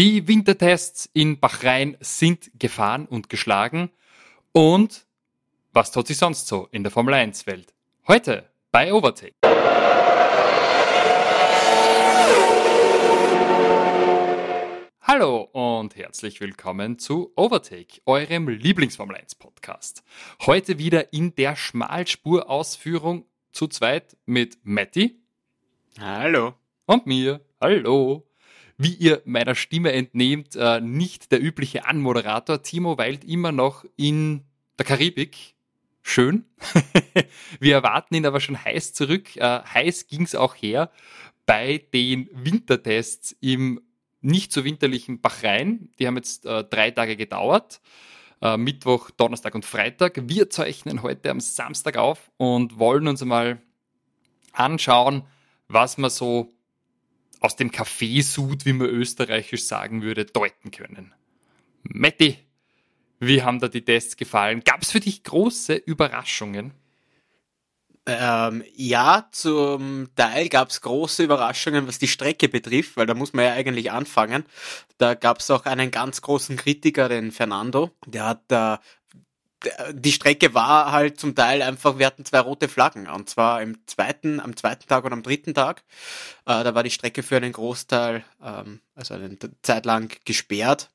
Die Wintertests in Bahrain sind gefahren und geschlagen. Und was tut sich sonst so in der Formel 1 Welt? Heute bei Overtake. Hallo und herzlich willkommen zu Overtake, eurem Lieblingsformel 1 Podcast. Heute wieder in der Schmalspurausführung zu zweit mit Matti. Hallo. Und mir. Hallo wie ihr meiner Stimme entnehmt, äh, nicht der übliche Anmoderator. Timo weilt immer noch in der Karibik. Schön. Wir erwarten ihn aber schon heiß zurück. Äh, heiß ging's auch her bei den Wintertests im nicht so winterlichen Bachrhein. Die haben jetzt äh, drei Tage gedauert. Äh, Mittwoch, Donnerstag und Freitag. Wir zeichnen heute am Samstag auf und wollen uns einmal anschauen, was man so aus dem Kaffeesud, wie man österreichisch sagen würde, deuten können. Matti, wie haben da die Tests gefallen? Gab es für dich große Überraschungen? Ähm, ja, zum Teil gab es große Überraschungen, was die Strecke betrifft, weil da muss man ja eigentlich anfangen. Da gab es auch einen ganz großen Kritiker, den Fernando. Der hat da äh, die Strecke war halt zum Teil einfach, wir hatten zwei rote Flaggen. Und zwar im zweiten, am zweiten Tag und am dritten Tag. Äh, da war die Strecke für einen Großteil, ähm, also eine Zeit lang gesperrt,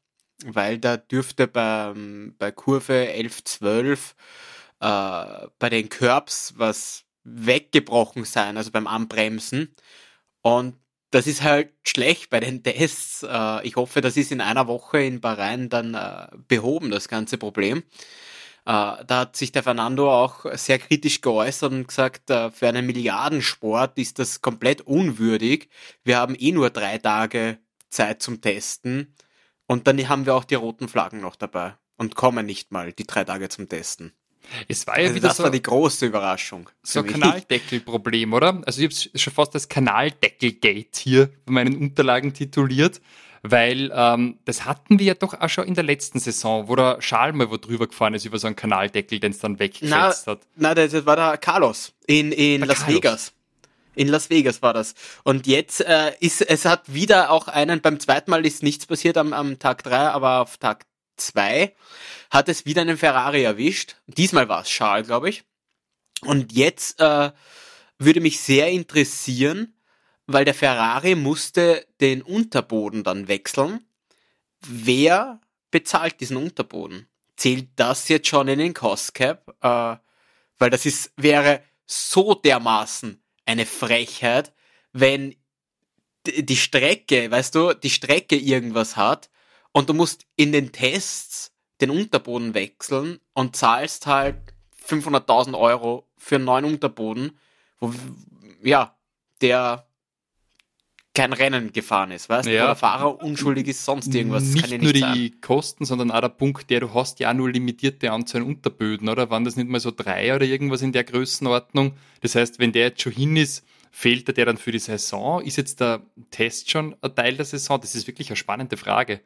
weil da dürfte beim, bei Kurve 11, 12 äh, bei den Curbs was weggebrochen sein, also beim Anbremsen. Und das ist halt schlecht bei den Tests. Äh, ich hoffe, das ist in einer Woche in Bahrain dann äh, behoben, das ganze Problem. Äh, da hat sich der Fernando auch sehr kritisch geäußert und gesagt, äh, für einen Milliardensport ist das komplett unwürdig. Wir haben eh nur drei Tage Zeit zum Testen und dann haben wir auch die roten Flaggen noch dabei und kommen nicht mal die drei Tage zum Testen. Es war ja also wieder das so, war die große Überraschung. So ein Kanaldeckelproblem, oder? Also ich habe schon fast das Kanaldeckelgate hier bei meinen Unterlagen tituliert weil ähm, das hatten wir ja doch auch schon in der letzten Saison, wo der Schal mal wo drüber gefahren ist über so einen Kanaldeckel, den es dann weggefetzt hat. Nein, das war der Carlos in, in Las Carlos. Vegas. In Las Vegas war das. Und jetzt äh, ist es hat wieder auch einen, beim zweiten Mal ist nichts passiert am, am Tag drei, aber auf Tag zwei hat es wieder einen Ferrari erwischt. Diesmal war es Schal, glaube ich. Und jetzt äh, würde mich sehr interessieren, weil der Ferrari musste den Unterboden dann wechseln. Wer bezahlt diesen Unterboden? Zählt das jetzt schon in den Cost Cap? Äh, weil das ist, wäre so dermaßen eine Frechheit, wenn die Strecke, weißt du, die Strecke irgendwas hat und du musst in den Tests den Unterboden wechseln und zahlst halt 500.000 Euro für einen neuen Unterboden, wo, ja, der kein Rennen gefahren ist, weißt du? Ja. Oder Fahrer unschuldig ist, sonst irgendwas. Nicht, nicht nur die sein. Kosten, sondern auch der Punkt, der du hast ja nur limitierte Anzahl Unterböden, oder? Waren das nicht mal so drei oder irgendwas in der Größenordnung? Das heißt, wenn der jetzt schon hin ist, fehlt der dann für die Saison? Ist jetzt der Test schon ein Teil der Saison? Das ist wirklich eine spannende Frage.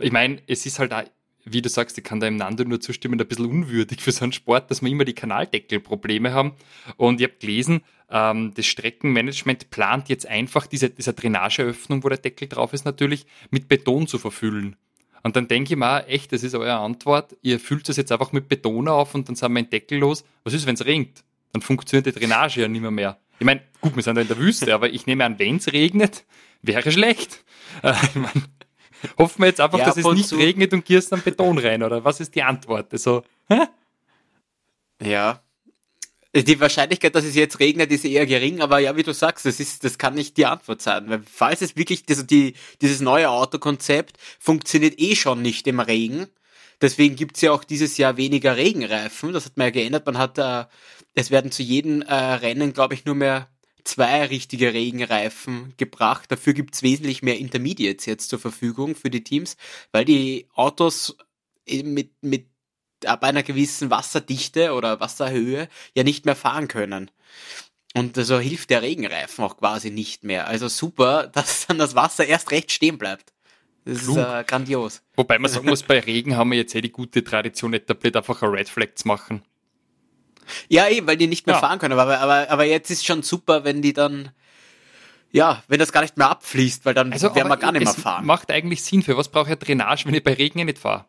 Ich meine, es ist halt auch wie du sagst, ich kann da im Nando nur zustimmen, ein bisschen unwürdig für so einen Sport, dass wir immer die Kanaldeckelprobleme haben. Und ich habe gelesen, das Streckenmanagement plant jetzt einfach diese, diese Drainageöffnung, wo der Deckel drauf ist, natürlich mit Beton zu verfüllen. Und dann denke ich mir, echt, das ist eure Antwort, ihr füllt das jetzt einfach mit Beton auf und dann sind wir ein Deckel los. Was ist, wenn es regnet? Dann funktioniert die Drainage ja nicht mehr. mehr. Ich meine, gut, wir sind da in der Wüste, aber ich nehme an, wenn es regnet, wäre schlecht. Äh, ich mein, hoffen wir jetzt einfach, ja, dass es nicht regnet und gierst dann Beton rein, oder was ist die Antwort? Also, hä? Ja, die Wahrscheinlichkeit, dass es jetzt regnet, ist eher gering, aber ja, wie du sagst, das ist, das kann nicht die Antwort sein. Weil falls es wirklich, also die, dieses neue Autokonzept funktioniert eh schon nicht im Regen. Deswegen gibt's ja auch dieses Jahr weniger Regenreifen. Das hat man ja geändert. Man hat, äh, es werden zu jedem äh, Rennen, glaube ich, nur mehr zwei richtige Regenreifen gebracht. Dafür gibt's wesentlich mehr Intermediates jetzt zur Verfügung für die Teams, weil die Autos mit, mit ab einer gewissen Wasserdichte oder Wasserhöhe ja nicht mehr fahren können. Und so hilft der Regenreifen auch quasi nicht mehr. Also super, dass dann das Wasser erst recht stehen bleibt. Das Klug. ist äh, grandios. Wobei man sagen muss, bei Regen haben wir jetzt eh die gute Tradition etabliert, einfach ein Red Flag zu machen. Ja, eben, weil die nicht mehr ja. fahren können. Aber, aber, aber jetzt ist schon super, wenn die dann ja, wenn das gar nicht mehr abfließt, weil dann also, werden wir gar nicht mehr fahren. Macht eigentlich Sinn. Für was brauche ich Drainage, wenn ich bei Regen nicht fahre?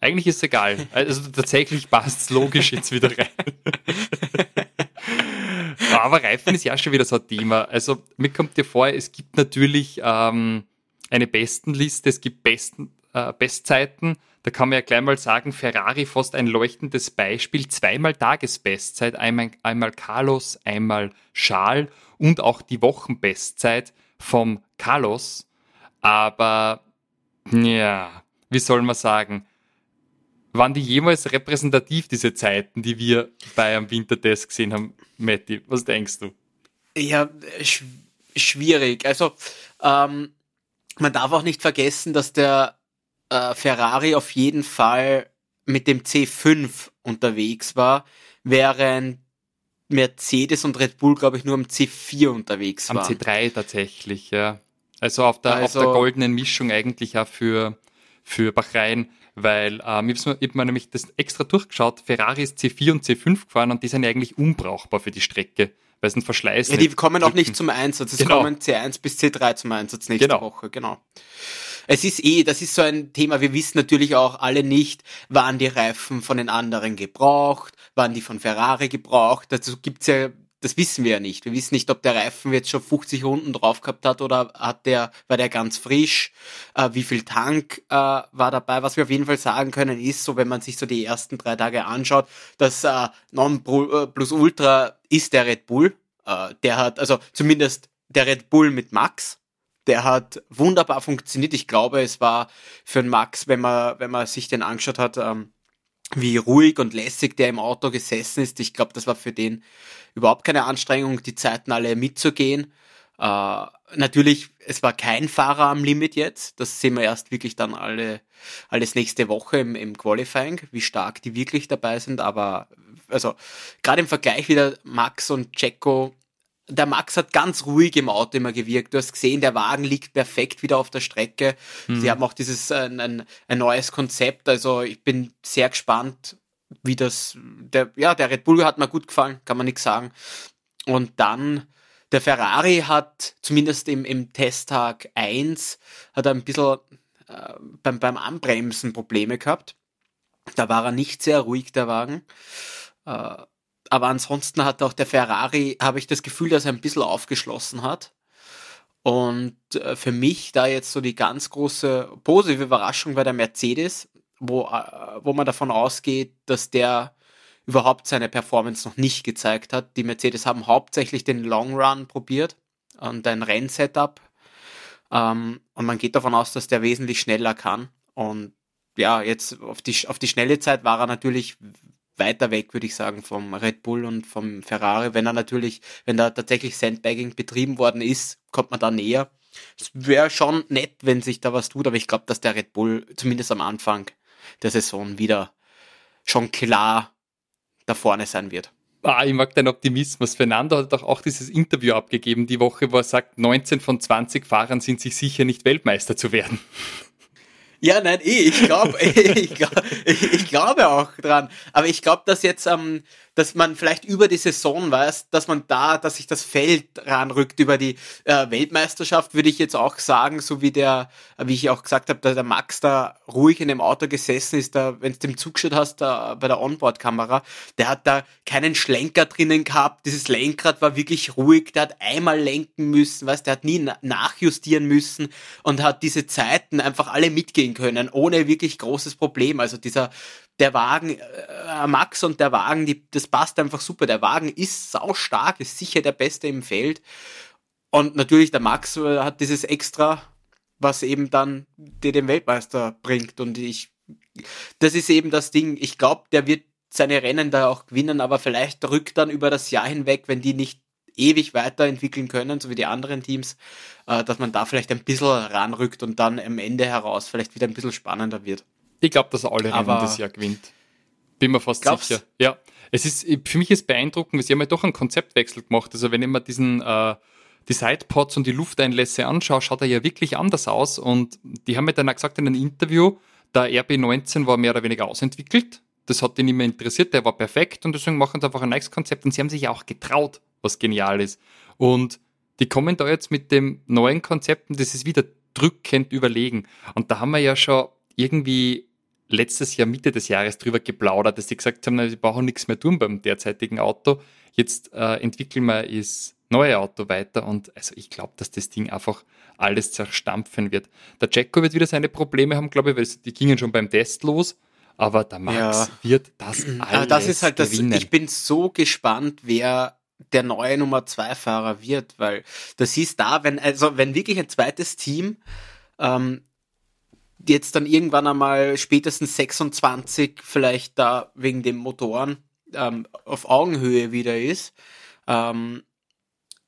Eigentlich ist es egal. Also tatsächlich passt es logisch jetzt wieder rein. Aber Reifen ist ja schon wieder so ein Thema. Also mir kommt dir vor, es gibt natürlich ähm, eine Bestenliste, es gibt Besten, äh, Bestzeiten. Da kann man ja gleich mal sagen, Ferrari fast ein leuchtendes Beispiel. Zweimal Tagesbestzeit, einmal, einmal Carlos, einmal Charles und auch die Wochenbestzeit vom Carlos. Aber ja, wie soll man sagen, waren die jemals repräsentativ, diese Zeiten, die wir bei einem Wintertest gesehen haben, Matti? Was denkst du? Ja, sch schwierig. Also, ähm, man darf auch nicht vergessen, dass der äh, Ferrari auf jeden Fall mit dem C5 unterwegs war, während Mercedes und Red Bull, glaube ich, nur am C4 unterwegs waren. Am C3 tatsächlich, ja. Also auf der, also auf der goldenen Mischung eigentlich auch für, für Bahrain, weil ähm, ich habe mir nämlich das extra durchgeschaut, Ferrari ist C4 und C5 gefahren und die sind ja eigentlich unbrauchbar für die Strecke, weil es ein Verschleiß Ja, die kommen drücken. auch nicht zum Einsatz, es genau. kommen C1 bis C3 zum Einsatz nächste genau. Woche, genau. Es ist eh, das ist so ein Thema, wir wissen natürlich auch alle nicht, waren die Reifen von den anderen gebraucht, waren die von Ferrari gebraucht, dazu gibt's ja das wissen wir ja nicht. Wir wissen nicht, ob der Reifen jetzt schon 50 Runden drauf gehabt hat oder hat der, war der ganz frisch, äh, wie viel Tank äh, war dabei. Was wir auf jeden Fall sagen können, ist so, wenn man sich so die ersten drei Tage anschaut, dass äh, Non äh, Plus Ultra ist der Red Bull. Äh, der hat, also zumindest der Red Bull mit Max, der hat wunderbar funktioniert. Ich glaube, es war für den Max, wenn man, wenn man sich den angeschaut hat, ähm, wie ruhig und lässig der im Auto gesessen ist. Ich glaube, das war für den überhaupt keine Anstrengung, die Zeiten alle mitzugehen. Äh, natürlich, es war kein Fahrer am Limit jetzt. Das sehen wir erst wirklich dann alle, alles nächste Woche im, im Qualifying, wie stark die wirklich dabei sind. Aber also gerade im Vergleich wieder Max und Checo der Max hat ganz ruhig im Auto immer gewirkt. Du hast gesehen, der Wagen liegt perfekt wieder auf der Strecke. Mhm. Sie haben auch dieses ein, ein, ein, neues Konzept. Also ich bin sehr gespannt, wie das. Der, ja, der Red Bull hat mir gut gefallen, kann man nichts sagen. Und dann der Ferrari hat zumindest im, im Testtag 1 hat er ein bisschen äh, beim, beim Anbremsen Probleme gehabt. Da war er nicht sehr ruhig, der Wagen. Äh, aber ansonsten hat auch der Ferrari, habe ich das Gefühl, dass er ein bisschen aufgeschlossen hat. Und äh, für mich da jetzt so die ganz große positive Überraschung bei der Mercedes, wo, äh, wo man davon ausgeht, dass der überhaupt seine Performance noch nicht gezeigt hat. Die Mercedes haben hauptsächlich den Long Run probiert und ein Rennsetup. Ähm, und man geht davon aus, dass der wesentlich schneller kann. Und ja, jetzt auf die, auf die schnelle Zeit war er natürlich weiter weg, würde ich sagen, vom Red Bull und vom Ferrari. Wenn er natürlich, wenn da tatsächlich Sandbagging betrieben worden ist, kommt man da näher. Es wäre schon nett, wenn sich da was tut, aber ich glaube, dass der Red Bull zumindest am Anfang der Saison wieder schon klar da vorne sein wird. Ah, ich mag deinen Optimismus. Fernando hat doch auch dieses Interview abgegeben die Woche, wo er sagt, 19 von 20 Fahrern sind sich sicher nicht Weltmeister zu werden. Ja, nein, eh, ich glaube, ich, glaub, ich, ich glaube auch dran. Aber ich glaube, dass jetzt, ähm, dass man vielleicht über die Saison weiß, dass man da, dass sich das Feld ranrückt über die äh, Weltmeisterschaft, würde ich jetzt auch sagen, so wie der, wie ich auch gesagt habe, dass der Max da ruhig in dem Auto gesessen ist, da, wenn du dem zugeschaut hast, da bei der Onboard-Kamera, der hat da keinen Schlenker drinnen gehabt, dieses Lenkrad war wirklich ruhig, der hat einmal lenken müssen, weißt, der hat nie nachjustieren müssen und hat diese Zeiten einfach alle mitgehen können, ohne wirklich großes Problem. Also dieser der Wagen, äh, Max und der Wagen, die, das passt einfach super. Der Wagen ist sau stark, ist sicher der Beste im Feld. Und natürlich der Max äh, hat dieses Extra, was eben dann dir den Weltmeister bringt. Und ich, das ist eben das Ding. Ich glaube, der wird seine Rennen da auch gewinnen, aber vielleicht rückt dann über das Jahr hinweg, wenn die nicht ewig weiterentwickeln können, so wie die anderen Teams, äh, dass man da vielleicht ein bisschen ranrückt und dann am Ende heraus vielleicht wieder ein bisschen spannender wird. Ich glaube, dass er alle Rennen das Jahr gewinnt. Bin mir fast glaubst? sicher. Ja. Es ist, für mich ist beeindruckend, sie haben ja doch einen Konzeptwechsel gemacht. Also wenn ich mir diesen, äh, die Sidepods und die Lufteinlässe anschaue, schaut er ja wirklich anders aus. Und die haben mir dann auch gesagt in einem Interview, der RB19 war mehr oder weniger ausentwickelt. Das hat ihn nicht mehr interessiert, der war perfekt und deswegen machen sie einfach ein neues Konzept und sie haben sich ja auch getraut, was genial ist. Und die kommen da jetzt mit dem neuen Konzept und das ist wieder drückend überlegen. Und da haben wir ja schon irgendwie letztes Jahr Mitte des Jahres drüber geplaudert, dass die gesagt haben, sie brauchen nichts mehr tun beim derzeitigen Auto. Jetzt äh, entwickeln wir das neue Auto weiter und also ich glaube, dass das Ding einfach alles zerstampfen wird. Der Jacko wird wieder seine Probleme haben, glaube ich, weil die gingen schon beim Test los. Aber der Max ja. wird das alles das ist halt gewinnen. Das, ich bin so gespannt, wer der neue Nummer zwei Fahrer wird, weil das hieß da, wenn also wenn wirklich ein zweites Team ähm, jetzt dann irgendwann einmal spätestens 26 vielleicht da wegen den Motoren ähm, auf Augenhöhe wieder ist, ähm,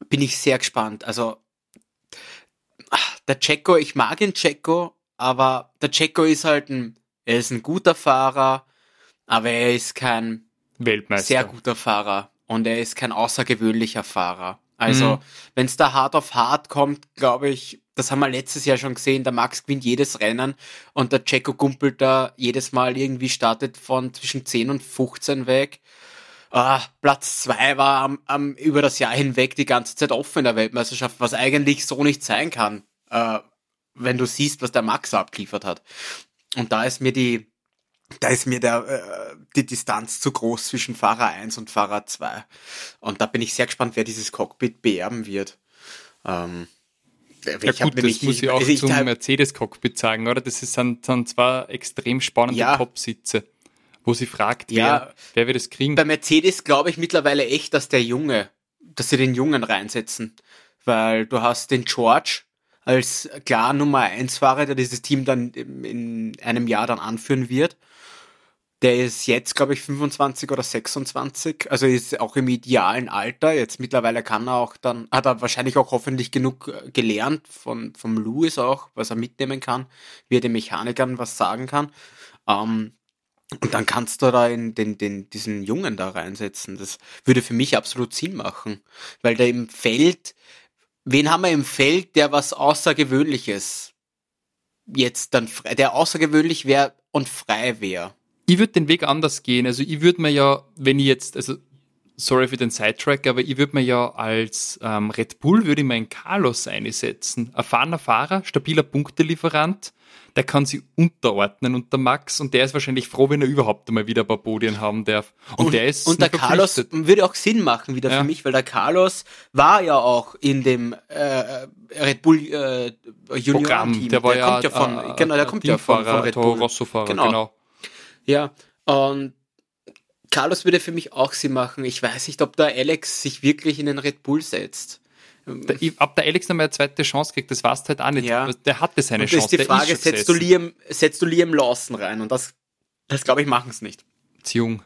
bin ich sehr gespannt. Also der Checo, ich mag den Checo, aber der Checo ist halt ein, er ist ein guter Fahrer, aber er ist kein Weltmeister. sehr guter Fahrer und er ist kein außergewöhnlicher Fahrer. Also, mhm. wenn es da hart auf hart kommt, glaube ich, das haben wir letztes Jahr schon gesehen, der Max gewinnt jedes Rennen und der Checo gumpelt da jedes Mal irgendwie startet von zwischen 10 und 15 weg. Ah, Platz 2 war am, am, über das Jahr hinweg die ganze Zeit offen in der Weltmeisterschaft, was eigentlich so nicht sein kann, äh, wenn du siehst, was der Max abgeliefert hat. Und da ist mir die, da ist mir der, äh, die Distanz zu groß zwischen Fahrer 1 und Fahrer 2. Und da bin ich sehr gespannt, wer dieses Cockpit beerben wird. Ähm, ja gut, das muss ich auch also zum Mercedes-Cockpit sagen, oder? Das sind, sind zwei extrem spannende ja. Top-Sitze, wo sie fragt, ja, wer, wer wird es kriegen. Bei Mercedes glaube ich mittlerweile echt, dass der Junge, dass sie den Jungen reinsetzen. Weil du hast den George, als klar Nummer 1 Fahrer, der dieses Team dann in einem Jahr dann anführen wird. Der ist jetzt, glaube ich, 25 oder 26, also ist auch im idealen Alter. Jetzt mittlerweile kann er auch dann, hat er wahrscheinlich auch hoffentlich genug äh, gelernt von, vom Louis auch, was er mitnehmen kann, wie er den Mechanikern was sagen kann. Ähm, und dann kannst du da in den, den, diesen Jungen da reinsetzen. Das würde für mich absolut Sinn machen. Weil da im Feld, wen haben wir im Feld, der was Außergewöhnliches jetzt dann, der außergewöhnlich wäre und frei wäre? Ich würde den Weg anders gehen. Also ich würde mir ja, wenn ich jetzt, also sorry für den Sidetrack, aber ich würde mir ja als ähm, Red Bull würde ich mir einen Carlos einsetzen. Erfahrener Fahrer, stabiler Punktelieferant, der kann sich unterordnen unter Max und der ist wahrscheinlich froh, wenn er überhaupt einmal wieder ein paar Podien haben darf. Und, und der ist und der Carlos würde auch Sinn machen wieder ja. für mich, weil der Carlos war ja auch in dem äh, Red Bull äh, Junior Team. Der, war der ja, kommt ja von, äh, genau, der kommt ja von, von Red Bull. Genau. genau. Ja, und Carlos würde für mich auch Sinn machen. Ich weiß nicht, ob der Alex sich wirklich in den Red Bull setzt. Der, ob der Alex nochmal eine zweite Chance kriegt, das du halt auch nicht. Ja. Der hatte seine und Chance. Ist die Frage, ist setzt, du Liam, setzt du Liam Lawson rein? Und das, das glaube ich, machen es nicht. Jung.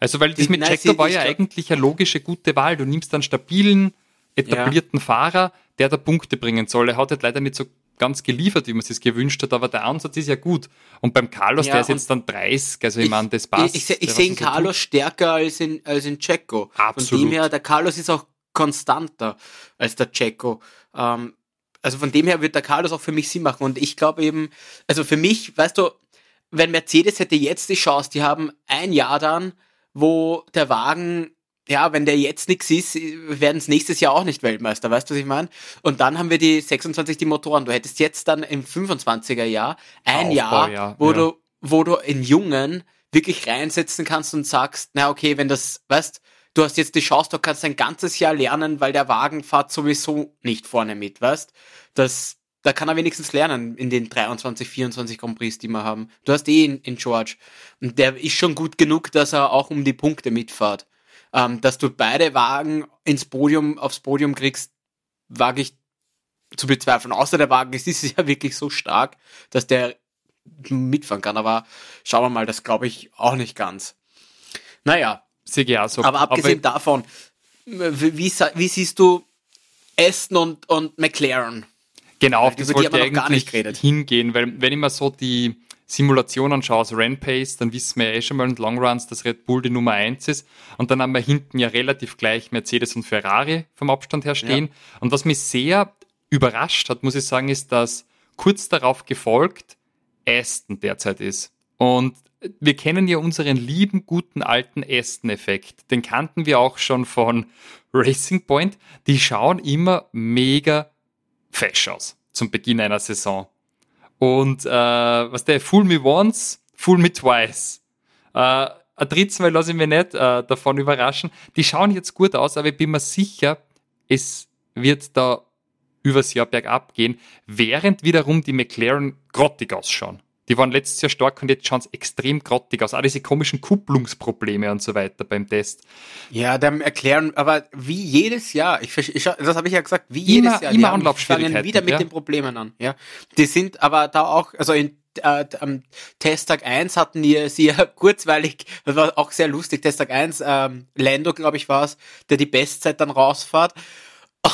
Also, weil das mit Nein, Jackson war ja eigentlich eine logische, gute Wahl. Du nimmst einen stabilen, etablierten ja. Fahrer, der da Punkte bringen soll. Er hat halt leider nicht so ganz geliefert, wie man es gewünscht hat, aber der Ansatz ist ja gut. Und beim Carlos, ja, der ist jetzt dann 30, also ich, ich meine, das passt. Ich, ich, ich sehe Carlos tut. stärker als in, als in Checo. Absolut. Von dem her, der Carlos ist auch konstanter als der Checo. Ähm, also von dem her wird der Carlos auch für mich Sinn machen. Und ich glaube eben, also für mich, weißt du, wenn Mercedes hätte jetzt die Chance, die haben ein Jahr dann, wo der Wagen ja, wenn der jetzt nichts ist, werden es nächstes Jahr auch nicht Weltmeister, weißt du, was ich meine? Und dann haben wir die 26, die Motoren. Du hättest jetzt dann im 25er Jahr ein Aufbau, Jahr, ja, wo ja. du, wo du in Jungen wirklich reinsetzen kannst und sagst, na okay, wenn das, weißt, du hast jetzt die Chance, du kannst ein ganzes Jahr lernen, weil der Wagen fährt sowieso nicht vorne mit, weißt? Das, da kann er wenigstens lernen in den 23, 24 Grand Prix, die wir haben. Du hast eh in, in George. Und der ist schon gut genug, dass er auch um die Punkte mitfährt. Ähm, dass du beide Wagen ins Podium, aufs Podium kriegst, wage ich zu bezweifeln. Außer der Wagen ist, ist ja wirklich so stark, dass der mitfahren kann. Aber schauen wir mal, das glaube ich auch nicht ganz. Naja. Sehe so. Aber abgesehen aber davon, wie, wie, siehst du Aston und, und McLaren? Genau, auf das wollte ich eigentlich hingehen, weil wenn ich mir so die Simulation anschaue aus Renpace, dann wissen wir ja eh schon mal in Longruns, dass Red Bull die Nummer 1 ist. Und dann haben wir hinten ja relativ gleich Mercedes und Ferrari vom Abstand her stehen. Ja. Und was mich sehr überrascht hat, muss ich sagen, ist, dass kurz darauf gefolgt Aston derzeit ist. Und wir kennen ja unseren lieben, guten alten Aston-Effekt. Den kannten wir auch schon von Racing Point. Die schauen immer mega fesch aus zum Beginn einer Saison. Und äh, was der Fool Me Once, Fool Me Twice. Äh, ein drittes Mal lasse ich mich nicht äh, davon überraschen. Die schauen jetzt gut aus, aber ich bin mir sicher, es wird da übers Jahr bergab gehen, während wiederum die McLaren grottig ausschauen. Die waren letztes Jahr stark und jetzt schauen sie extrem grottig aus. Auch diese komischen Kupplungsprobleme und so weiter beim Test. Ja, dem erklären, aber wie jedes Jahr, ich, ich das habe ich ja gesagt, wie jedes immer, Jahr, immer die Anlaufschwierigkeiten, fangen wieder mit ja. den Problemen an. Ja, die sind aber da auch, also in äh, am Testtag 1 hatten die sie ja kurzweilig, das war auch sehr lustig, Testtag 1, ähm, Lando, glaube ich, war es, der die Bestzeit dann rausfährt.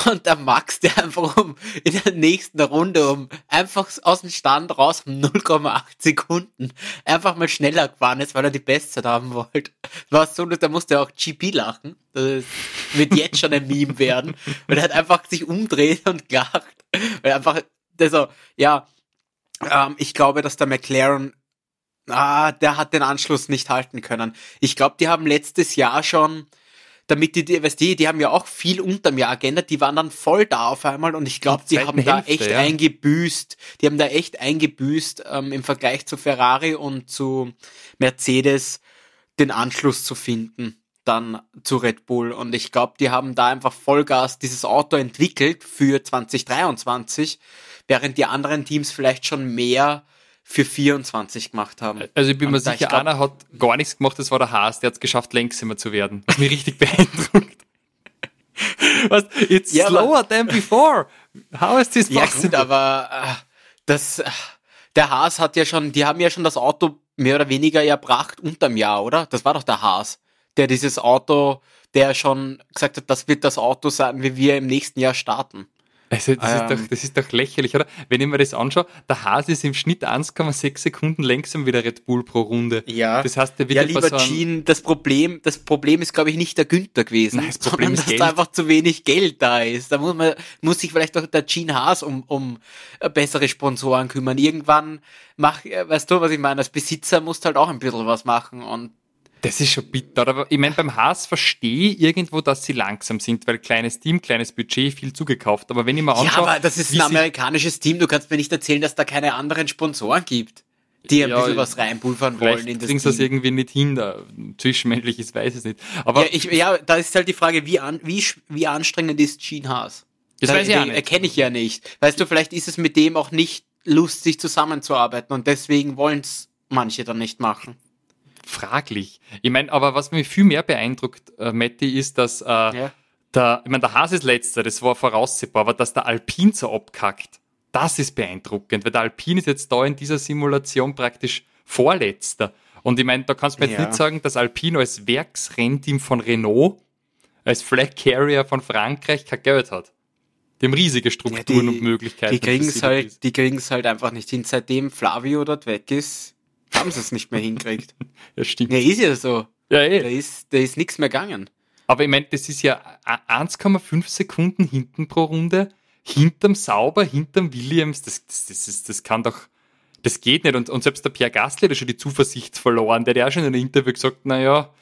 Und der Max, der einfach um, in der nächsten Runde um einfach aus dem Stand raus um 0,8 Sekunden einfach mal schneller gefahren ist, weil er die Bestzeit haben wollte. War so, da musste er auch GP lachen. Das wird jetzt schon ein Meme werden. Weil er hat einfach sich umdreht und gelacht. Weil einfach, also, ja, ähm, ich glaube, dass der McLaren, ah, der hat den Anschluss nicht halten können. Ich glaube, die haben letztes Jahr schon, damit die, die, weißt du, die haben ja auch viel unterm Jahr geändert, die waren dann voll da auf einmal und ich glaube, Die die haben zweiten da Hälfte, echt ja. eingebüßt, die haben da echt eingebüßt ähm, im Vergleich zu Ferrari und zu Mercedes den Anschluss zu finden dann zu Red Bull und ich glaube, die haben da einfach Vollgas dieses Auto entwickelt für 2023, während die anderen Teams vielleicht schon mehr für 24 gemacht haben. Also ich bin mir sicher, ich glaub- einer hat gar nichts gemacht, das war der Haas, der hat es geschafft, längsamer zu werden. Was mich richtig beeindruckt. Was? It's Ja, slower than before. How is this Ja, possible? gut, aber äh, das, äh, der Haas hat ja schon, die haben ja schon das Auto mehr oder weniger erbracht unterm Jahr, oder? Das war doch der Haas, der dieses Auto, der schon gesagt hat, das wird das Auto sein, wie wir im nächsten Jahr starten. Also das, ist Ähm. doch, das ist doch lächerlich, oder? Wenn ich mir das anschaue, der Haas ist im Schnitt 1,6 Sekunden langsamer wie der Red Bull pro Runde. Ja. Das heißt, der wird Ja, lieber so Gene, das Problem, das Problem ist, glaube ich, nicht der Günther gewesen, Nein, das Problem sondern ist dass Geld. da einfach zu wenig Geld da ist. Da muss man, muss sich vielleicht doch der Gene Haas um, um äh, bessere Sponsoren kümmern. Irgendwann mach, äh, weißt du, was ich meine? Als Besitzer musst halt auch ein bisschen was machen und Das ist schon bitter. Aber ich meine, beim Haas verstehe ich irgendwo, dass sie langsam sind, weil kleines Team, kleines Budget, viel zugekauft. Aber wenn ich Ja, anschaue, aber das ist ein amerikanisches Team. Du kannst mir nicht erzählen, dass da keine anderen Sponsoren gibt, die ein Ja, bisschen was reinpulvern wollen in das sie das Team. irgendwie nicht hin, da zwischenmenschlich ist, weiß ich nicht. Aber Ja, ich, ja, da ist halt die Frage, wie, an, wie, wie anstrengend ist Gene Haas? Das Da- weiß ich den nicht. Erkenne ich ja nicht. Weißt du, vielleicht ist es mit dem auch nicht lustig zusammenzuarbeiten und deswegen wollen es manche dann nicht machen. Fraglich. Ich meine, aber was mich viel mehr beeindruckt, äh, Matti, ist, dass äh, Ja. der, ich meine, der Haas ist letzter, das war voraussehbar, aber dass der Alpin so abkackt, das ist beeindruckend, weil der Alpin ist jetzt da in dieser Simulation praktisch vorletzter. Und ich meine, da kannst du mir jetzt Ja. nicht sagen, dass Alpin als Werksrennteam von Renault, als Flag Carrier von Frankreich kein Geld hat. Haben riesige Strukturen und Möglichkeiten. Die halt, ist- die kriegen es halt einfach nicht hin. Seitdem Flavio dort weg ist, haben sie es nicht mehr hinkriegt. Ja, stimmt. Ja, ist ja so. Ja, Da eh. ist, da ist nichts mehr gegangen. Aber ich meine, das ist ja a- 1,5 Sekunden hinten pro Runde, hinterm Sauber, hinterm Williams, das, das, das, ist, das kann doch, das geht nicht. Und, und selbst der Pierre Gasly hat ja schon die Zuversicht verloren. Der hat ja auch schon in einem Interview gesagt, naja,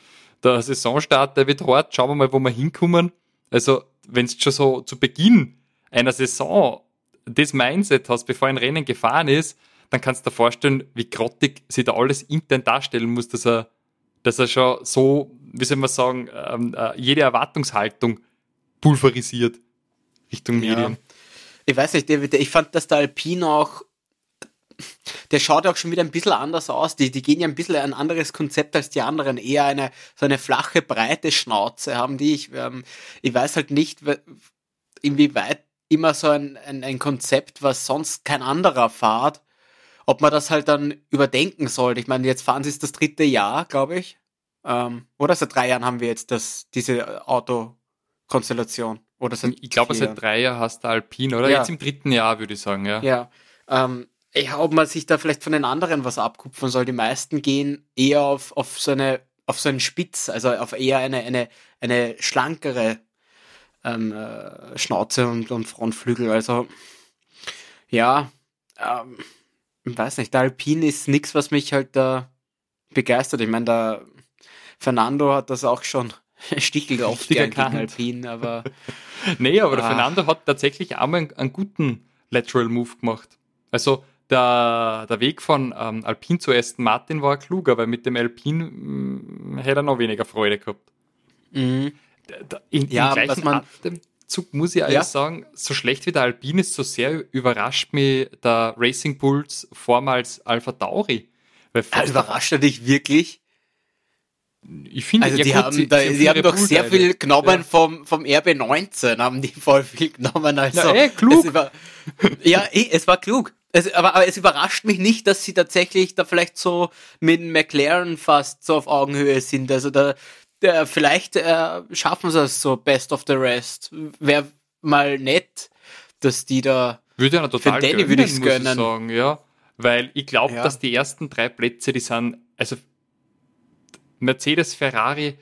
der Saisonstart, der wird hart, schauen wir mal, wo wir hinkommen. Also, wenn du schon so zu Beginn einer Saison das Mindset hast, bevor ein Rennen gefahren ist, dann kannst du dir vorstellen, wie grottig sich da alles intern darstellen muss, dass er, dass er schon so, wie soll man sagen, ähm, äh, jede Erwartungshaltung pulverisiert Richtung Ja. Medien. Ich weiß nicht, ich fand, dass der Alpin auch, der schaut auch schon wieder ein bisschen anders aus. Die, die gehen ja ein bisschen ein anderes Konzept als die anderen. Eher eine, so eine flache, breite Schnauze haben die. Ich, ähm, ich weiß halt nicht, we- inwieweit immer so ein, ein, ein Konzept, was sonst kein anderer fahrt, ob man das halt dann überdenken sollte. Ich meine, jetzt fahren sie es das dritte Jahr, glaube ich. Ähm, oder seit drei Jahren haben wir jetzt das, diese Autokonstellation. Oder seit Ich glaube, seit drei Jahren hast du Alpin, oder? Ja. Jetzt im dritten Jahr, würde ich sagen, ja. Ja, ähm, ja, ob man sich da vielleicht von den anderen was abkupfern soll. Die meisten gehen eher auf, auf so eine, auf so einen Spitz, also auf eher eine, eine, eine schlankere ähm, äh, Schnauze und, und Frontflügel. Also, ja, ähm, ich weiß nicht, der Alpin ist nix, was mich halt da begeistert. Ich meine, der Fernando hat das auch schon Stichel oft gern gegen Alpin, aber. nee, aber ah. der Fernando hat tatsächlich einmal einen, einen, guten Lateral Move gemacht. Also der, der Weg von ähm, Alpin zu Aston Martin war kluger, weil mit dem Alpin mh, mm, hätte er noch weniger Freude gehabt. Mhm. In, ja, im gleichen man, Atemzug muss ich ja. sagen, so schlecht wie der Alpin ist, so sehr überrascht mich der Racing Bulls vormals Alpha Tauri. Ja, überrascht er dich wirklich? Ich finde, also die, gut, haben, sie, da, sie, haben doch sehr viel genommen ja. vom, vom RB19, haben die voll viel genommen. Also, Na, ey, klug. War, ja, ey, es war klug. Es, aber, aber es überrascht mich nicht, dass sie tatsächlich da vielleicht so mit McLaren fast so auf Augenhöhe sind. Also da, der, vielleicht äh, schaffen sie es so Best of the Rest. Wäre mal nett, dass die da. Würde ja total für Danny würde ich gönnen. sagen, ja. Weil ich glaube, ja. dass die ersten drei Plätze, die sind, also Mercedes, Ferrari,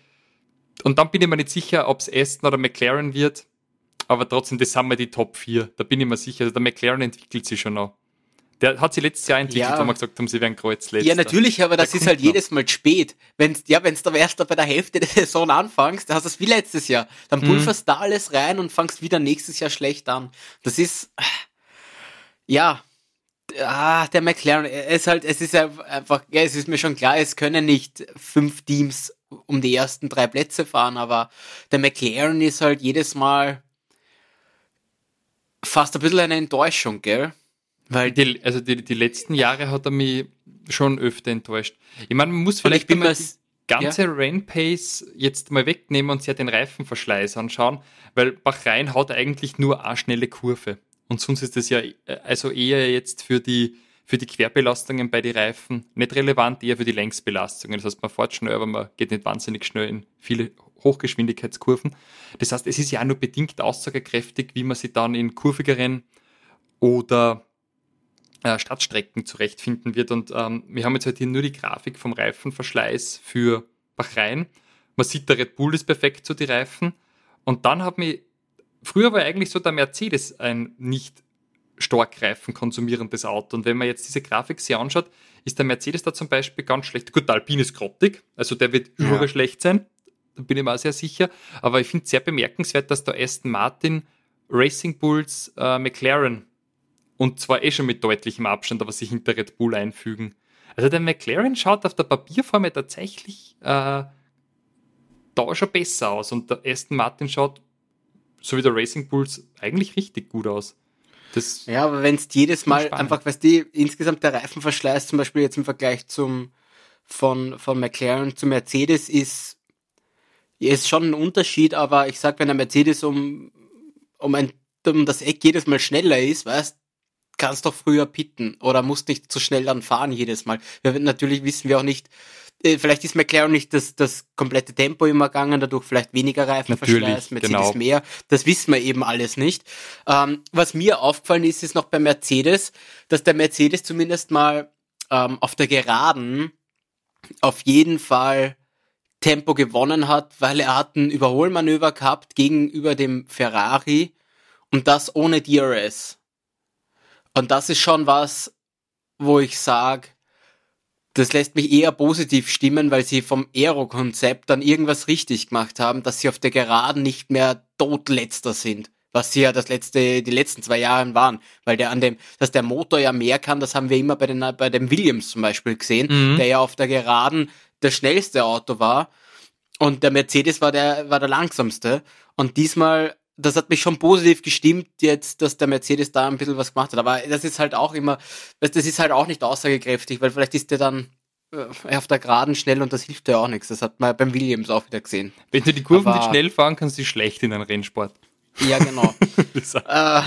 und dann bin ich mir nicht sicher, ob es Aston oder McLaren wird, aber trotzdem, das sind wir die Top 4. Da bin ich mir sicher. Also der McLaren entwickelt sich schon noch. Der hat sich letztes Jahr entwickelt, ja. wo wir gesagt haben, sie wären Kreuzletzter. Ja, natürlich, aber das der ist halt noch. jedes Mal spät. Wenn's, ja, wenn du erst bei der Hälfte der Saison anfängst, dann hast du es wie letztes Jahr. Dann mhm. pulverst da alles rein und fangst wieder nächstes Jahr schlecht an. Das ist, ja, ah, der McLaren, ist halt, es ist einfach, ja, es ist mir schon klar, es können nicht fünf Teams um die ersten drei Plätze fahren, aber der McLaren ist halt jedes Mal fast ein bisschen eine Enttäuschung, gell? Weil die, also die, die letzten Jahre hat er mich schon öfter enttäuscht. Ich meine, man muss vielleicht immer die ganze ja. Rain-Pace jetzt mal wegnehmen und sich den Reifenverschleiß anschauen, weil Bachrhein hat eigentlich nur eine schnelle Kurve. Und sonst ist das ja äh, also eher jetzt für die, für die Querbelastungen bei den Reifen nicht relevant, eher für die Längsbelastungen. Das heißt, man fährt schnell, aber man geht nicht wahnsinnig schnell in viele Hochgeschwindigkeitskurven. Das heißt, es ist ja auch nur bedingt aussagekräftig, wie man sich dann in kurvigeren oder Stadtstrecken zurechtfinden wird. Und ähm, wir haben jetzt halt hier nur die Grafik vom Reifenverschleiß für Bahrain. Man sieht, der Red Bull ist perfekt zu die Reifen. Und dann hat mich, früher war eigentlich so der Mercedes ein nicht stark Reifen konsumierendes Auto. Und wenn man jetzt diese Grafik sich anschaut, ist der Mercedes da zum Beispiel ganz schlecht. Gut, der Alpine ist grottig, also der wird ja. überall schlecht sein. Da bin ich mir auch sehr sicher. Aber ich finde es sehr bemerkenswert, dass der Aston Martin Racing Bulls äh, McLaren und zwar eh schon mit deutlichem Abstand, aber sich hinter Red Bull einfügen. Also der McLaren schaut auf der Papierform ja tatsächlich äh, da schon besser aus und der Aston Martin schaut, so wie der Racing Bulls, eigentlich richtig gut aus. Das ja, aber wenn es jedes Mal spannend. einfach, weißt du, insgesamt der Reifenverschleiß zum Beispiel jetzt im Vergleich zum von, von McLaren zu Mercedes ist, ist schon ein Unterschied, aber ich sag, wenn der Mercedes um, um, ein, um das Eck jedes Mal schneller ist, weißt kannst doch früher pitten oder musst nicht zu schnell dann fahren jedes Mal. Wir, natürlich wissen wir auch nicht, äh, vielleicht ist McLaren nicht das, das komplette Tempo immer gegangen, dadurch vielleicht weniger Reifenverschleiß, Mercedes genau. mehr. Das wissen wir eben alles nicht. Ähm, was mir aufgefallen ist, ist noch bei Mercedes, dass der Mercedes zumindest mal ähm, auf der Geraden auf jeden Fall Tempo gewonnen hat, weil er hat ein Überholmanöver gehabt gegenüber dem Ferrari und das ohne DRS. Und das ist schon was, wo ich sage, das lässt mich eher positiv stimmen, weil sie vom Aero-Konzept dann irgendwas richtig gemacht haben, dass sie auf der Geraden nicht mehr totletzter sind. Was sie ja das letzte, die letzten zwei Jahre waren. Weil der an dem, dass der Motor ja mehr kann, das haben wir immer bei den, bei dem Williams zum Beispiel gesehen, mhm. der ja auf der Geraden das schnellste Auto war. Und der Mercedes war der, war der langsamste. Und diesmal das hat mich schon positiv gestimmt jetzt, dass der Mercedes da ein bisschen was gemacht hat. Aber das ist halt auch immer, das ist halt auch nicht aussagekräftig, weil vielleicht ist der dann äh, auf der Geraden schnell und das hilft ja auch nichts. Das hat man beim Williams auch wieder gesehen. Wenn du die Kurven Aber, nicht schnell fahren, kannst du schlecht in einem Rennsport. Ja, genau. äh,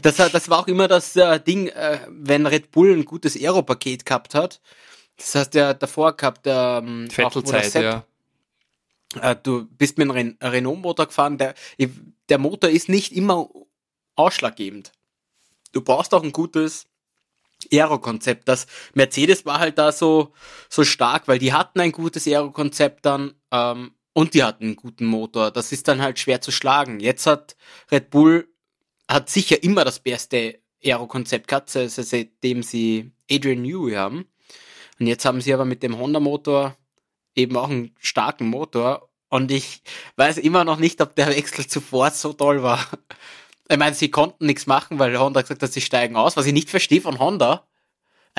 das, das war auch immer das äh, Ding, äh, wenn Red Bull ein gutes Aero-Paket gehabt hat. Das heißt, der davor gehabt, der ähm, Vettelzeit, ja äh, du bist mit einem Renault-Motor gefahren, der, der Motor ist nicht immer ausschlaggebend. Du brauchst auch ein gutes Aero-Konzept. Das Mercedes war halt da so, so stark, weil die hatten ein gutes Aero-Konzept dann ähm, und die hatten einen guten Motor. Das ist dann halt schwer zu schlagen. Jetzt hat Red Bull hat sicher immer das beste Aero-Konzept gehabt, seitdem sie Adrian Newey haben. Und jetzt haben sie aber mit dem Honda-Motor eben auch einen starken Motor. Und ich weiß immer noch nicht, ob der Wechsel zu Ford so toll war. Ich meine, sie konnten nichts machen, weil Honda gesagt hat, sie steigen aus, was ich nicht verstehe von Honda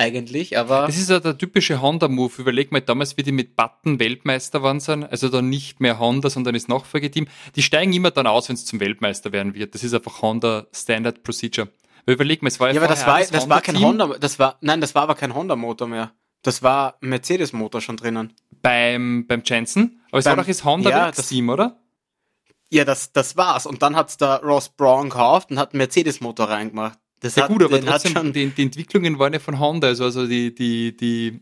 eigentlich, aber. Das ist ja der typische Honda-Move. Überleg mal, damals, wie die mit Button Weltmeister waren, sind, also dann nicht mehr Honda, sondern das Nachfolgeteam. Die steigen immer dann aus, wenn es zum Weltmeister werden wird. Das ist einfach Honda Standard Procedure. Weil überleg mal, es war ja. Ja, aber das war, das war kein Honda, das war, nein, das war aber kein Honda-Motor mehr. Das war Mercedes-Motor schon drinnen. Beim, beim Jensen? Aber es beim, war doch das Honda ja, Team, oder? Ja, das, das war's. Und dann hat's der Ross Brown gekauft und hat einen Mercedes-Motor reingemacht. Das ja hat, gut, aber trotzdem, schon die, die Entwicklungen waren ja von Honda, also, also die, die, die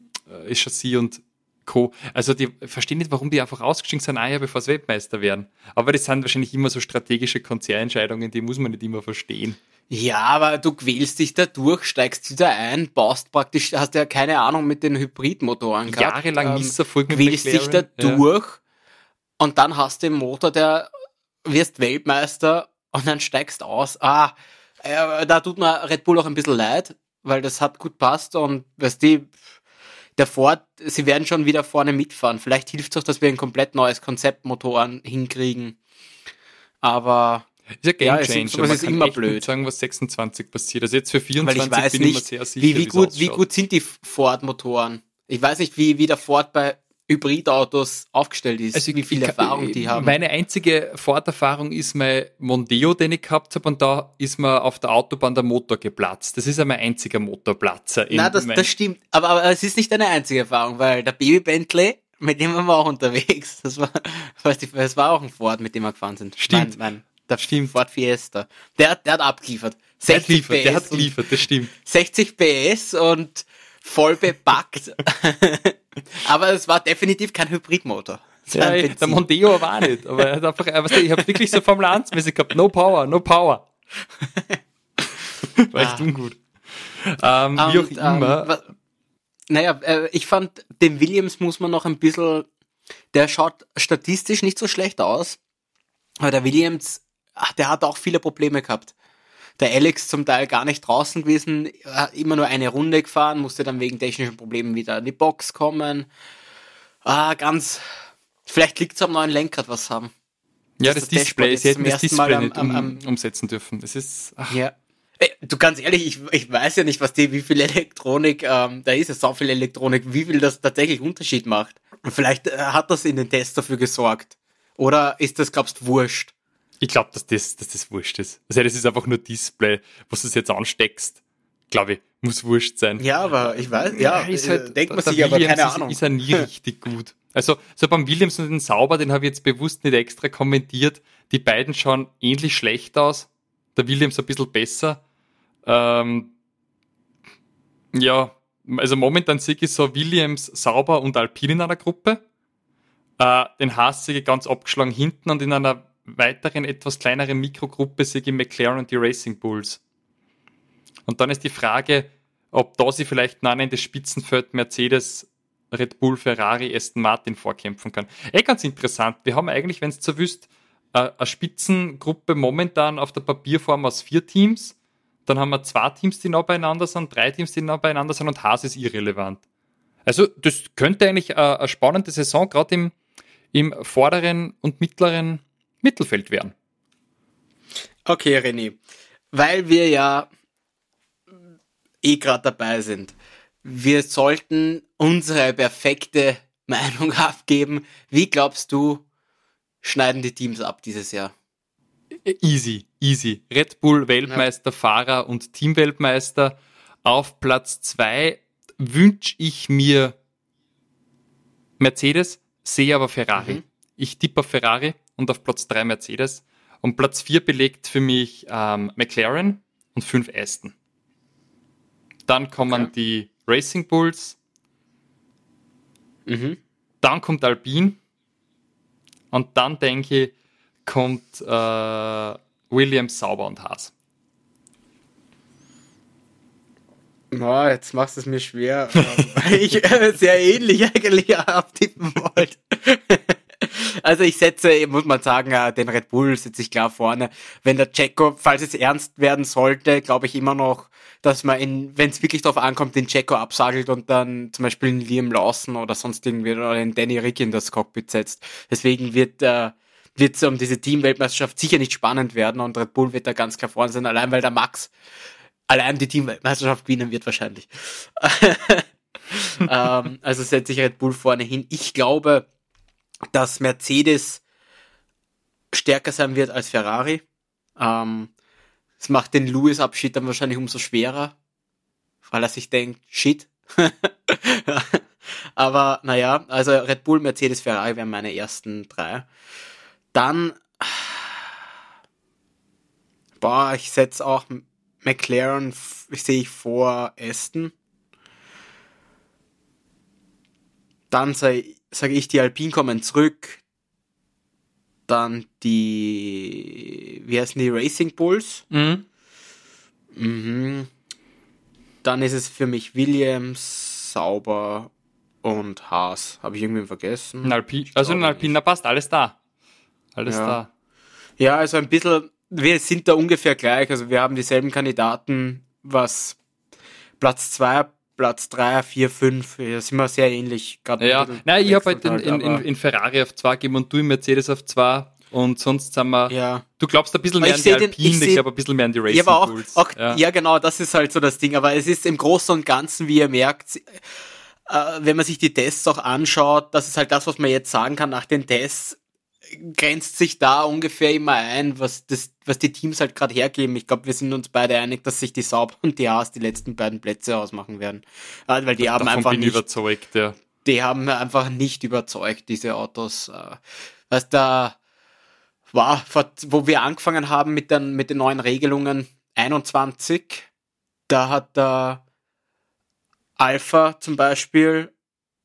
äh, Chassis und Co. Also die verstehen nicht, warum die einfach ausgestiegen sind, ein Jahr bevor sie Weltmeister werden. Aber das sind wahrscheinlich immer so strategische Konzernentscheidungen, die muss man nicht immer verstehen. Ja, aber du quälst dich da durch, steigst wieder ein, baust praktisch, hast ja keine Ahnung mit den Hybridmotoren gehabt. Jahrelang ähm, Misserfolg mit quälst dich da ja. durch und dann hast du den Motor, der wirst Weltmeister und dann steigst aus. Ah, äh, da tut mir Red Bull auch ein bisschen leid, weil das hat gut passt und weißt du, der Ford, sie werden schon wieder vorne mitfahren. Vielleicht hilft es auch, dass wir ein komplett neues Konzept Motoren hinkriegen. Aber ist ja Game ja, Changer. Es ist, Man immer blöd. sagen, was 26 passiert. Also jetzt für 24 Weil ich weiß bin nicht, ich sehr sicher, wie, wie gut, wie gut sind die Ford-Motoren? Ich weiß nicht, wie, wie der Ford bei Hybridautos aufgestellt ist, also wie viel Erfahrung die haben. Meine einzige Ford-Erfahrung ist mein Mondeo, den ich gehabt habe, und da ist mir auf der Autobahn der Motor geplatzt. Das ist ja mein einziger Motorplatzer. Nein, das, das stimmt. Aber, aber es ist nicht deine einzige Erfahrung, weil der Baby Bentley, mit dem waren wir auch unterwegs. Das war, das war auch ein Ford, mit dem wir gefahren sind. Stimmt. Mein, mein, der stimmt. Ford Fiesta. Der, der hat abgeliefert. 60 der hat geliefert, PS der hat geliefert, das stimmt. 60 PS und voll bepackt. aber es war definitiv kein Hybridmotor. Ja, der Mondeo war nicht, aber er hat einfach, ich habe wirklich so Formel 1 mäßig gehabt, no power, no power. war echt ah. ungut. Ähm, wie auch immer. Ähm, naja, äh, ich fand, den Williams muss man noch ein bisschen, der schaut statistisch nicht so schlecht aus, aber der Williams ach, der hat auch viele Probleme gehabt. Der Alex zum Teil gar nicht draußen gewesen, hat immer nur eine Runde gefahren, musste dann wegen technischen Problemen wieder in die Box kommen. Ah, ganz, vielleicht liegt es am neuen Lenkrad, was haben. Ja, das, das Display, sie hätten das Display am, um, am, umsetzen dürfen. Das ist, ach. Ja. Ey, du ganz ehrlich, ich, ich weiß ja nicht, was die, wie viel Elektronik, ähm, da ist ja so viel Elektronik, wie viel das tatsächlich Unterschied macht. Und vielleicht äh, hat das in den Tests dafür gesorgt. Oder ist das, glaubst du, wurscht? Ich glaube, dass das, dass das wurscht ist. Also das ist einfach nur Display, was du jetzt ansteckst. Glaube ich, muss wurscht sein. Ja, aber ich weiß, ja, ist halt, denkt man sich, aber keine Ahnung. Ist, ist er nie richtig gut. Also, so beim Williams und den Sauber, den habe ich jetzt bewusst nicht extra kommentiert. Die beiden schauen ähnlich schlecht aus. Der Williams ein bisschen besser. Ähm, ja, also momentan sehe ich so Williams, Sauber und Alpine in einer Gruppe. Äh, den Haas sehe ich ganz abgeschlagen hinten und in einer weiteren, etwas kleineren Mikrogruppe sehe ich McLaren und die Racing Bulls. Und dann ist die Frage, ob da sie vielleicht noch in das Spitzenfeld Mercedes, Red Bull, Ferrari, Aston Martin vorkämpfen kann. Eh ganz interessant. Wir haben eigentlich, wenn es so wüsst, eine Spitzengruppe momentan auf der Papierform aus vier Teams. Dann haben wir zwei Teams, die nah beieinander sind, drei Teams, die nah beieinander sind und Haas ist irrelevant. Also das könnte eigentlich eine, spannende Saison gerade im, im vorderen und mittleren Mittelfeld wären. Okay, René. Weil wir ja eh gerade dabei sind. Wir sollten unsere perfekte Meinung abgeben. Wie glaubst du, schneiden die Teams ab dieses Jahr? Easy, easy. Red Bull Weltmeister, ja. Fahrer und Teamweltmeister. Auf Platz zwei wünsche ich mir Mercedes, sehe aber Ferrari. Mhm. Ich tippe auf Ferrari und auf Platz 3 Mercedes. Und Platz 4 belegt für mich ähm, McLaren und 5 Aston. Dann kommen okay. die Racing Bulls. Mhm. Dann kommt Alpine. Und dann denke ich, kommt äh, Williams, Sauber und Haas. Oh, jetzt machst du es mir schwer, weil ich äh, sehr ähnlich eigentlich abtippen wollte. Also ich setze, muss man sagen, äh, den Red Bull setze ich klar vorne. Wenn der Checo, falls es ernst werden sollte, glaube ich immer noch, dass man wenn es wirklich darauf ankommt, den Checo absagelt und dann zum Beispiel einen Liam Lawson oder sonst irgendwie oder den Danny Rick in das Cockpit setzt. Deswegen wird äh, wird es um diese Teamweltmeisterschaft sicher nicht spannend werden und Red Bull wird da ganz klar vorne sein, allein weil der Max allein die Teamweltmeisterschaft gewinnen wird wahrscheinlich. ähm, also setze ich Red Bull vorne hin. Ich glaube, dass Mercedes stärker sein wird als Ferrari. Ähm, das macht den Lewis-Abschied dann wahrscheinlich umso schwerer, weil er sich denkt, shit. Aber naja, also Red Bull, Mercedes, Ferrari wären meine ersten drei. Dann, boah, ich setze auch McLaren, sehe ich vor Aston. Dann sage sag ich, die Alpine kommen zurück. Dann die, wie heißen die, Racing Bulls. Mhm. Mhm. Dann ist es für mich Williams, Sauber und Haas. Habe ich irgendwie vergessen? Ein Alpine, also ein Alpine, passt alles da. Alles ja. da. Ja, also ein bisschen, wir sind da ungefähr gleich. Also wir haben dieselben Kandidaten, was Platz 2, Platz 3, 4, 5, da sind wir sehr ähnlich. Ja, nein, ich habe halt in, in, in, in, Ferrari auf 2 gegeben und du in Mercedes auf 2 und sonst sind wir. Ja. Du glaubst ein bisschen mehr an die Alpine, ich, ich glaube ein bisschen mehr an die Racing ja, aber auch, auch ja. ja. genau, das ist halt so das Ding. Aber es ist im Großen und Ganzen, wie ihr merkt, äh, wenn man sich die Tests auch anschaut, das ist halt das, was man jetzt sagen kann nach den Tests grenzt sich da ungefähr immer ein, was, das, was die Teams halt gerade hergeben. Ich glaube, wir sind uns beide einig, dass sich die Sauber und die Haas die letzten beiden Plätze ausmachen werden. Weil die haben einfach nicht, überzeugt, ja. Die haben einfach nicht überzeugt, diese Autos. Äh, was da war, wo wir angefangen haben mit den, mit den neuen Regelungen 21, da hat der Alpha zum Beispiel,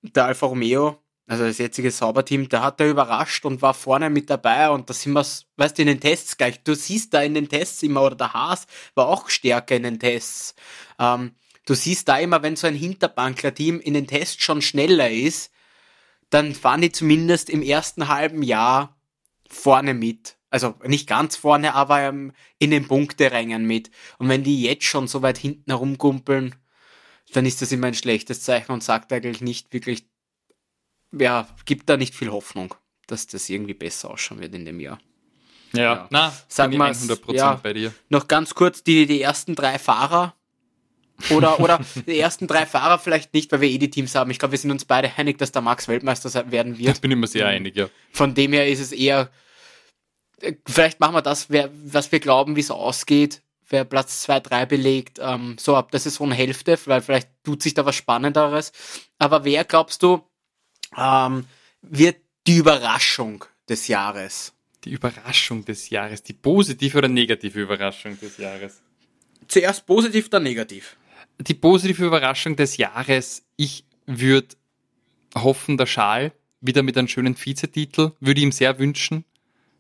der Alfa Romeo, also das jetzige Sauberteam, da hat er überrascht und war vorne mit dabei und da sind wir, weißt du, in den Tests gleich, du siehst da in den Tests immer, oder der Haas war auch stärker in den Tests. Ähm, du siehst da immer, wenn so ein Hinterbankler-Team in den Tests schon schneller ist, dann fahren die zumindest im ersten halben Jahr vorne mit. Also nicht ganz vorne, aber ähm, in den Punkterängen mit. Und wenn die jetzt schon so weit hinten herumgumpeln, dann ist das immer ein schlechtes Zeichen und sagt eigentlich nicht wirklich ja, gibt da nicht viel Hoffnung, dass das irgendwie besser ausschauen wird in dem Jahr. Ja, ja. na, sag mal, 100% ja, bei dir. Noch ganz kurz die, die ersten drei Fahrer oder, oder die ersten drei Fahrer vielleicht nicht, weil wir eh die Teams haben. Ich glaube, wir sind uns beide einig, dass der Max Weltmeister werden wird. Das bin ich mir sehr einig, ja. Von dem her ist es eher, äh, vielleicht machen wir das, wer, was wir glauben, wie es ausgeht, wer Platz 2, 3 belegt, ähm, so ab der Saisonhälfte, weil vielleicht tut sich da was Spannenderes. Aber wer glaubst du, ähm, wird die Überraschung des Jahres. Die Überraschung des Jahres, die positive oder negative Überraschung des Jahres? Zuerst positiv, dann negativ. Die positive Überraschung des Jahres, ich würde hoffen, der Schal wieder mit einem schönen Vizetitel, würde ihm sehr wünschen,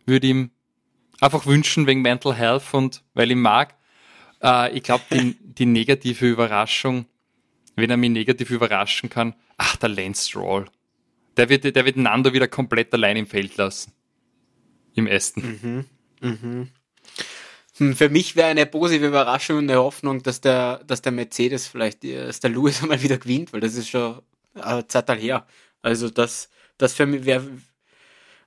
würde ihm einfach wünschen wegen Mental Health und weil ich mag. Äh, ich glaube, die, die negative Überraschung, wenn er mich negativ überraschen kann, ach, der Lance Stroll. Der wird, der wird Nando wieder komplett allein im Feld lassen. Im Essen. Mhm. Mhm. Hm, für mich wäre eine positive Überraschung und eine Hoffnung, dass der, dass der Mercedes vielleicht, dass der Lewis einmal wieder gewinnt, weil das ist schon eine Zeit her. Also das, das für mich wäre,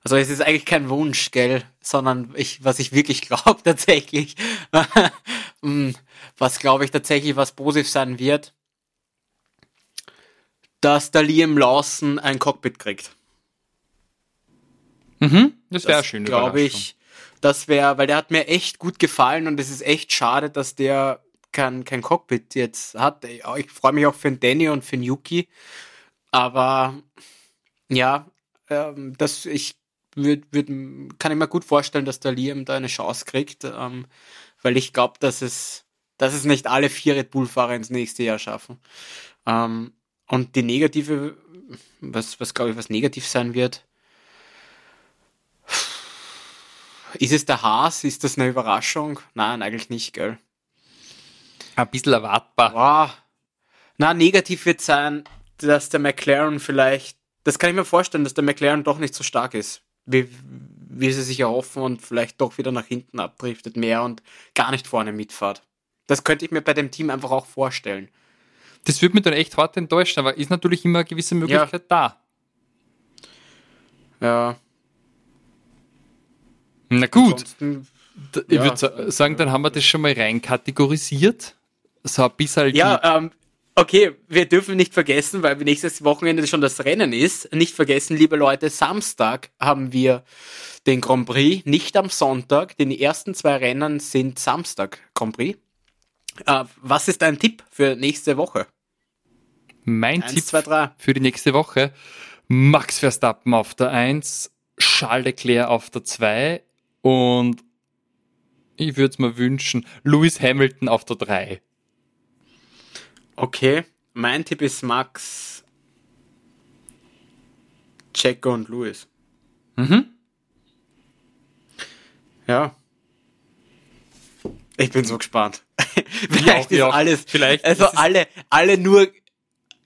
also es ist eigentlich kein Wunsch, gell, sondern ich, was ich wirklich glaube tatsächlich, hm, was glaube ich tatsächlich, was positiv sein wird, dass der Liam Lawson ein Cockpit kriegt. Mhm, das wäre schön. Glaube ich. Das wäre, weil der hat mir echt gut gefallen und es ist echt schade, dass der kein, kein Cockpit jetzt hat. Ich freue mich auch für den Danny und für den Yuki. Aber ja, ähm, das, ich würd, würd, kann ich mir gut vorstellen, dass der Liam da eine Chance kriegt, ähm, weil ich glaube, dass es, dass es nicht alle vier Red Bull-Fahrer ins nächste Jahr schaffen. Ähm, und die negative, was, was glaube ich, was negativ sein wird, ist es der Haas? Ist das eine Überraschung? Nein, eigentlich nicht, gell? Ein bisschen erwartbar. Wow. Na, negativ wird sein, dass der McLaren vielleicht, das kann ich mir vorstellen, dass der McLaren doch nicht so stark ist. wie, wie sie sich erhoffen und vielleicht doch wieder nach hinten abdriftet mehr und gar nicht vorne mitfahrt. Das könnte ich mir bei dem Team einfach auch vorstellen. Das würde mich dann echt hart enttäuschen, aber ist natürlich immer eine gewisse Möglichkeit ja. da. Ja. Na gut. ich ja. würde sagen, dann haben wir das schon mal rein kategorisiert. So ein bisschen. Ja, ähm, okay, wir dürfen nicht vergessen, weil nächstes Wochenende schon das Rennen ist. Nicht vergessen, liebe Leute, Samstag haben wir den Grand Prix, nicht am Sonntag. Denn die ersten zwei Rennen sind Samstag Grand Prix. Äh, was ist dein Tipp für nächste Woche? Mein Eins, Tipp zwei, für die nächste Woche: Max Verstappen auf der 1, Charles Leclerc auf der 2 und ich würde es mir wünschen, Lewis Hamilton auf der 3. Okay, mein Tipp ist Max, Checo und Lewis. Mhm. Ja. Ich bin so gespannt. vielleicht ist alles, vielleicht also alle, alle nur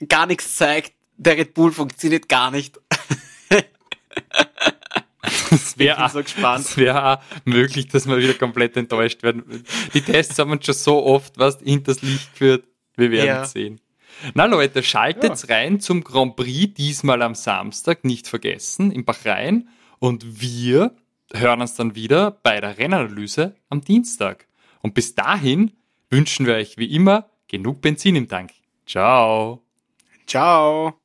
gar nichts zeigt. Der Red Bull funktioniert gar nicht. Das wäre so gespannt. Das wäre auch möglich, dass wir wieder komplett enttäuscht werden. Die Tests haben uns schon so oft was hinters Licht geführt. Wir werden ja. sehen. Na Leute, schaltet ja. rein zum Grand Prix, diesmal am Samstag, nicht vergessen, in Bahrain. Und wir hören uns dann wieder bei der Rennanalyse am Dienstag. Und bis dahin wünschen wir euch wie immer genug Benzin im Tank. Ciao. Ciao.